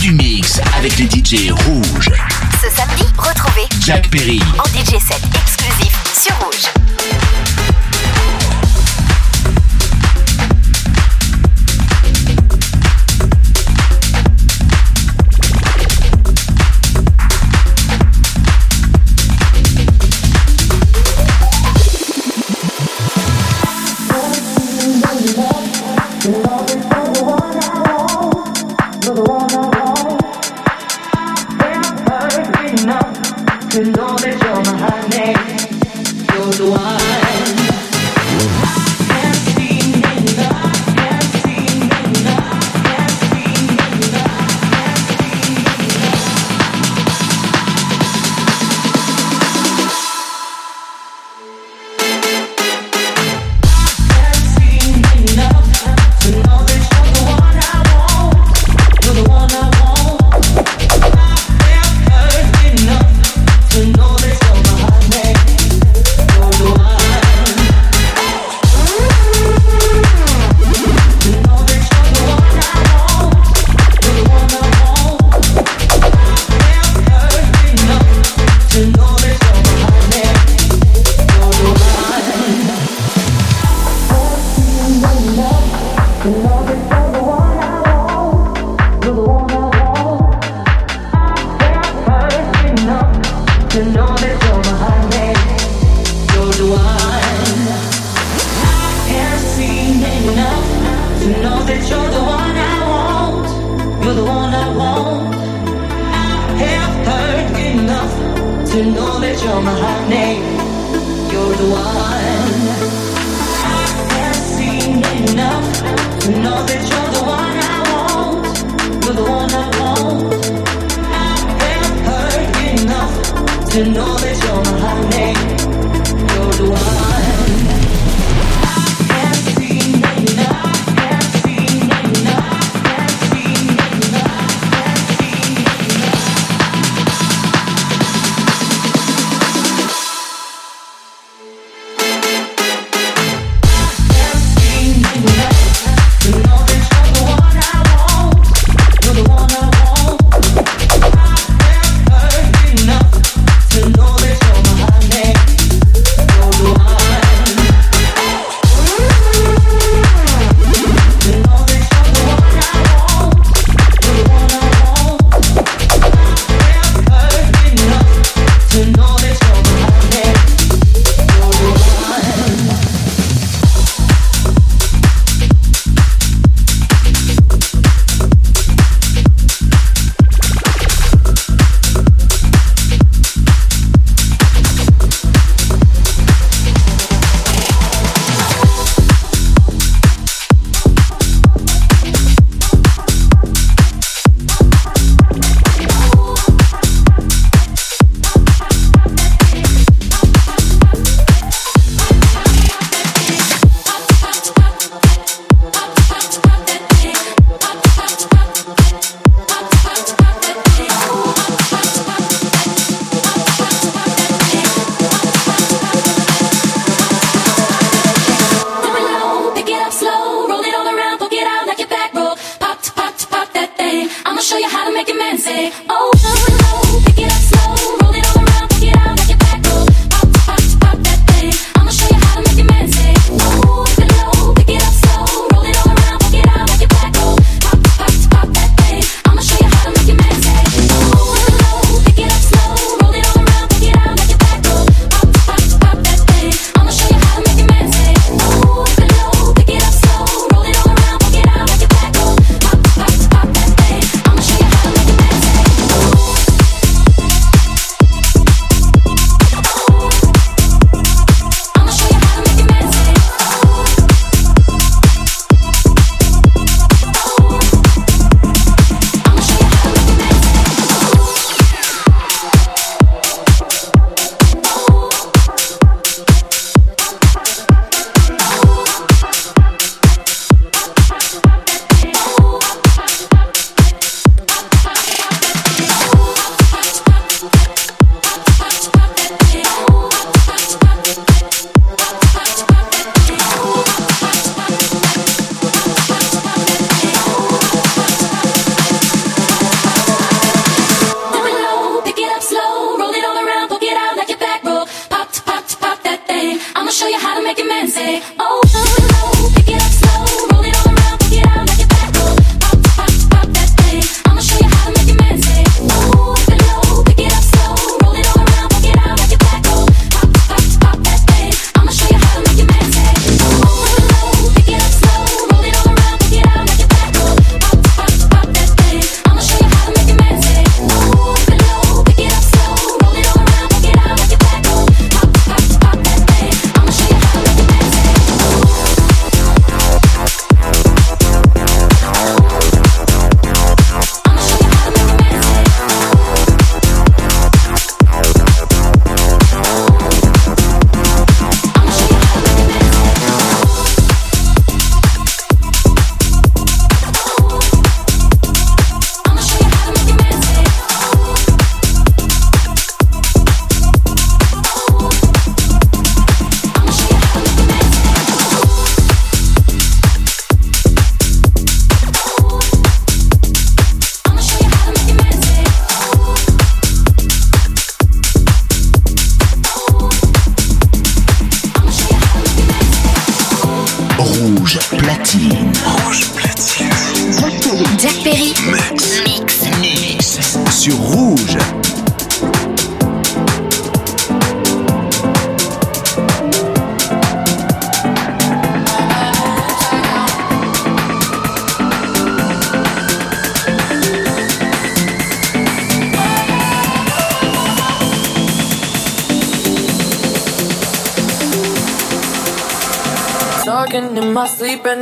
Du mix avec les DJ rouges. Ce samedi, retrouvez Jack Perry. en DJ set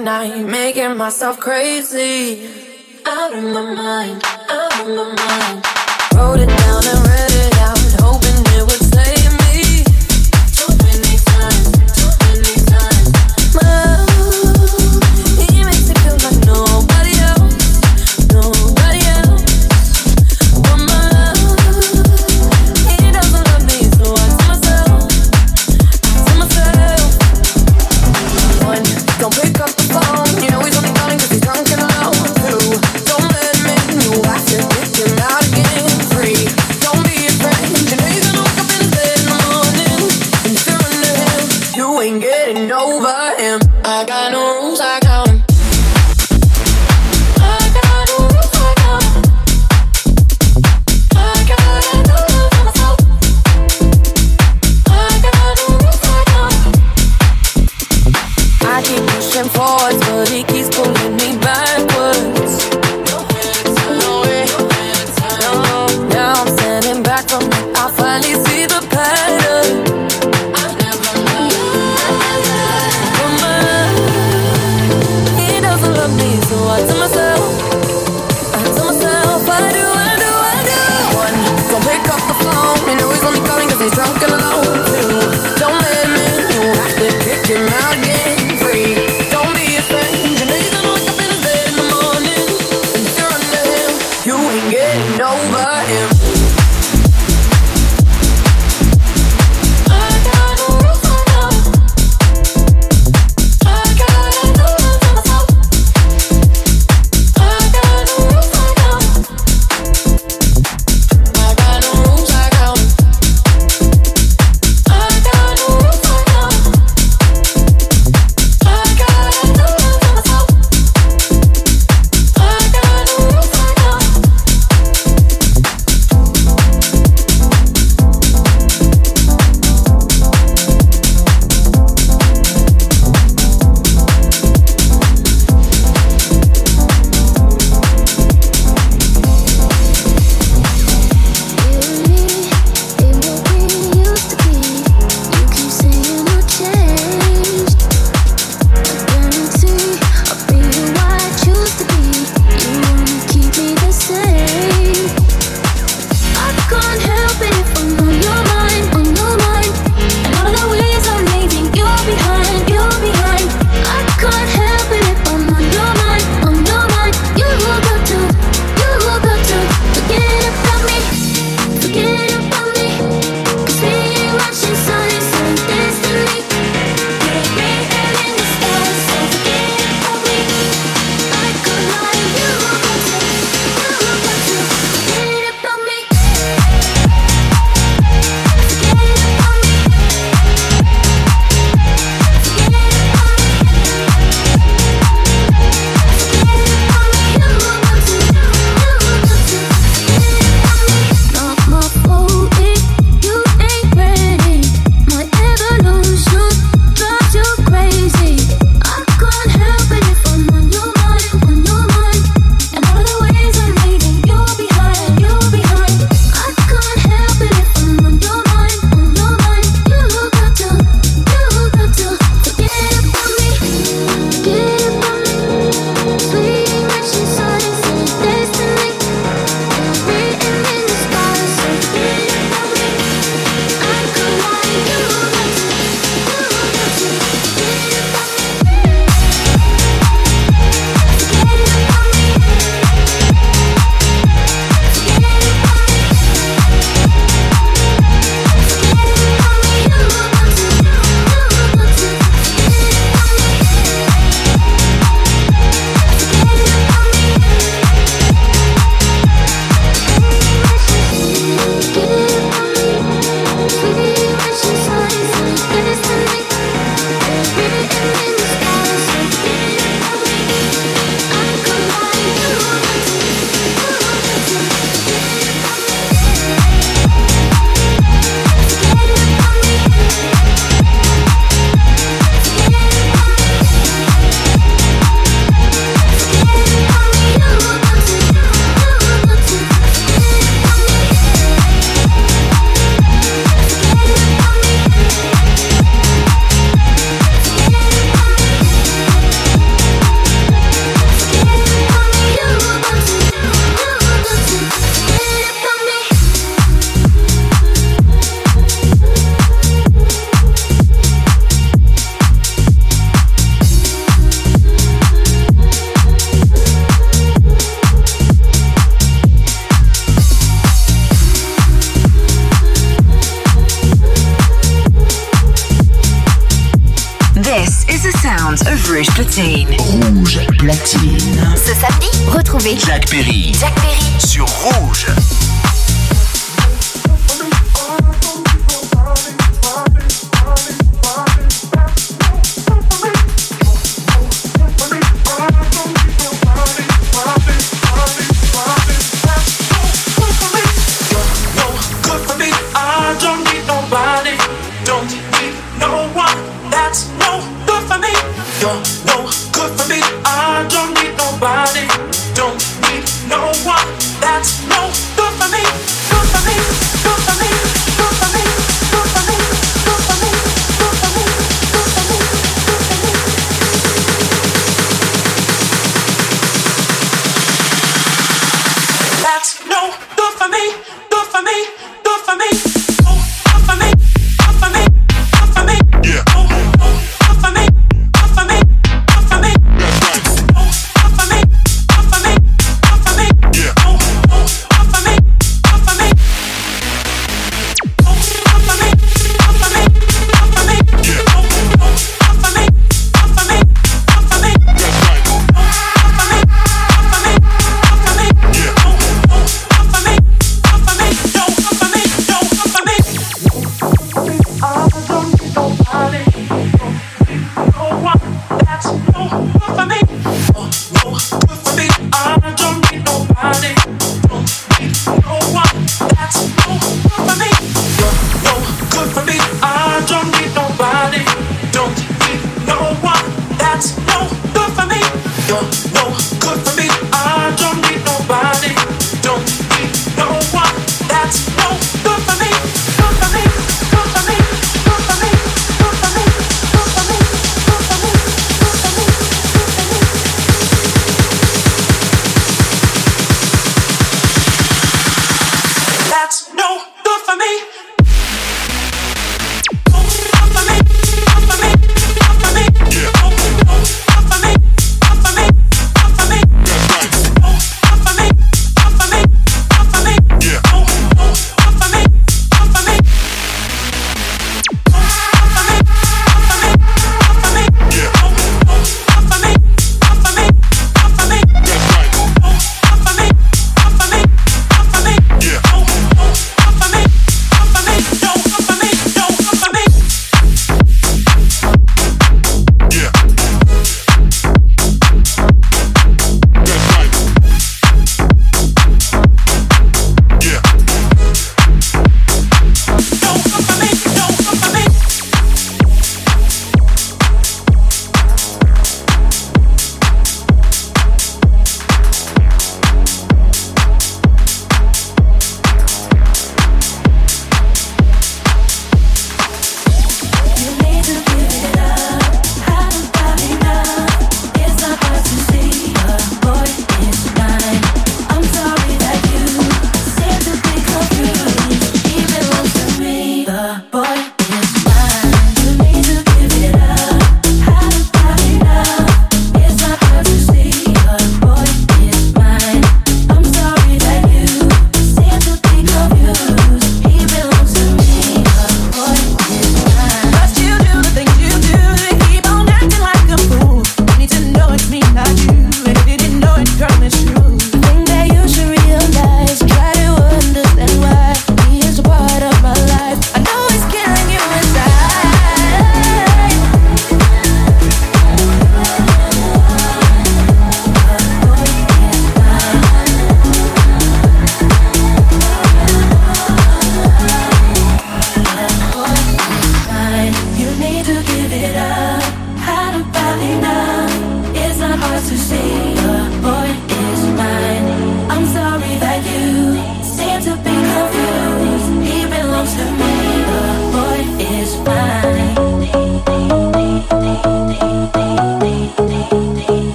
night, making myself crazy.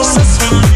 Suspend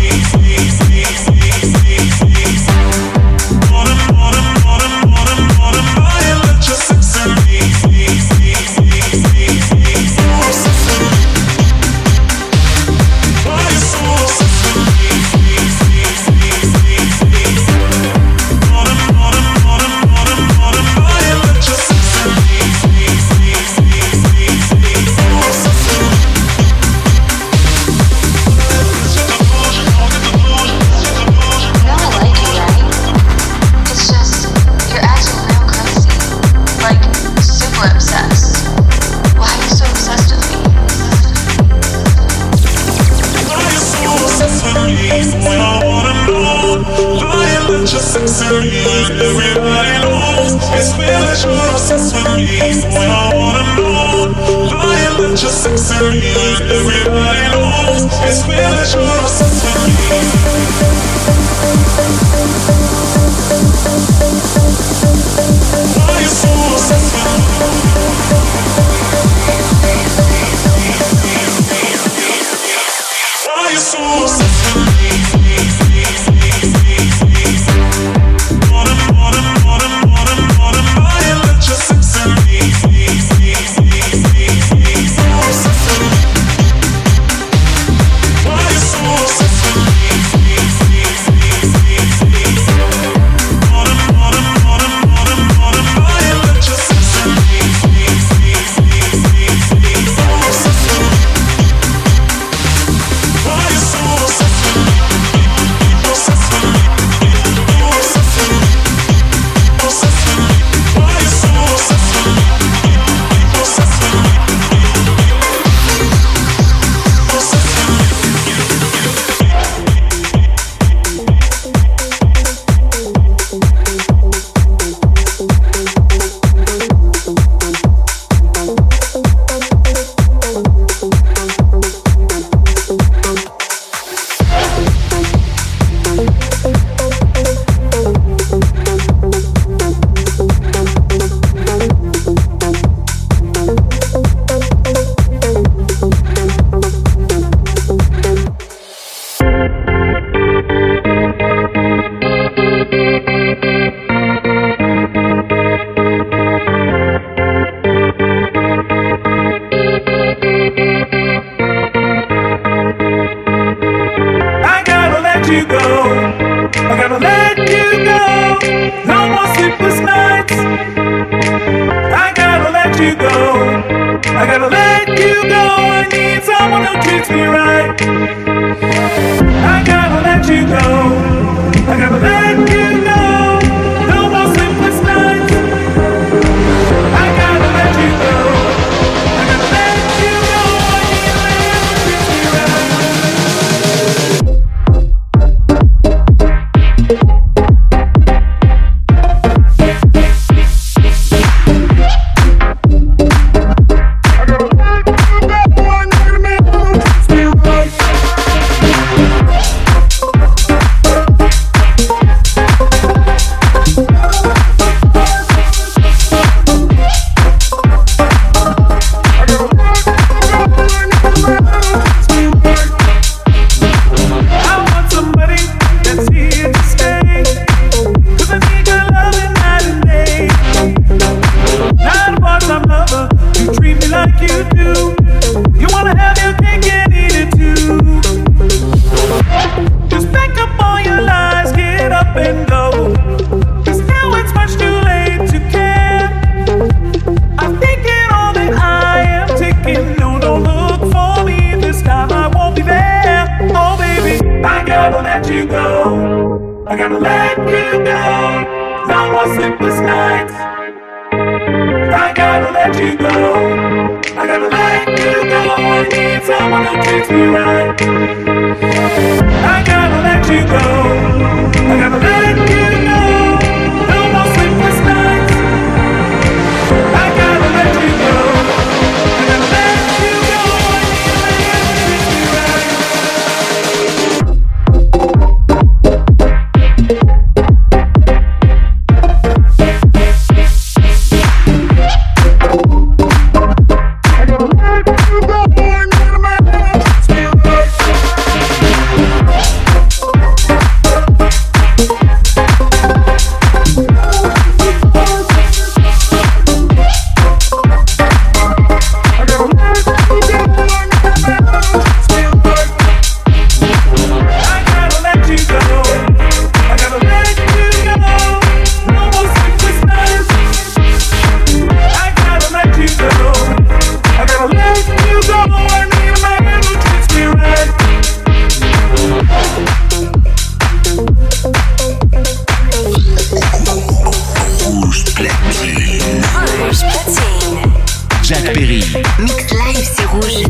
Jacques Perry. Mix Live, c'est rouge.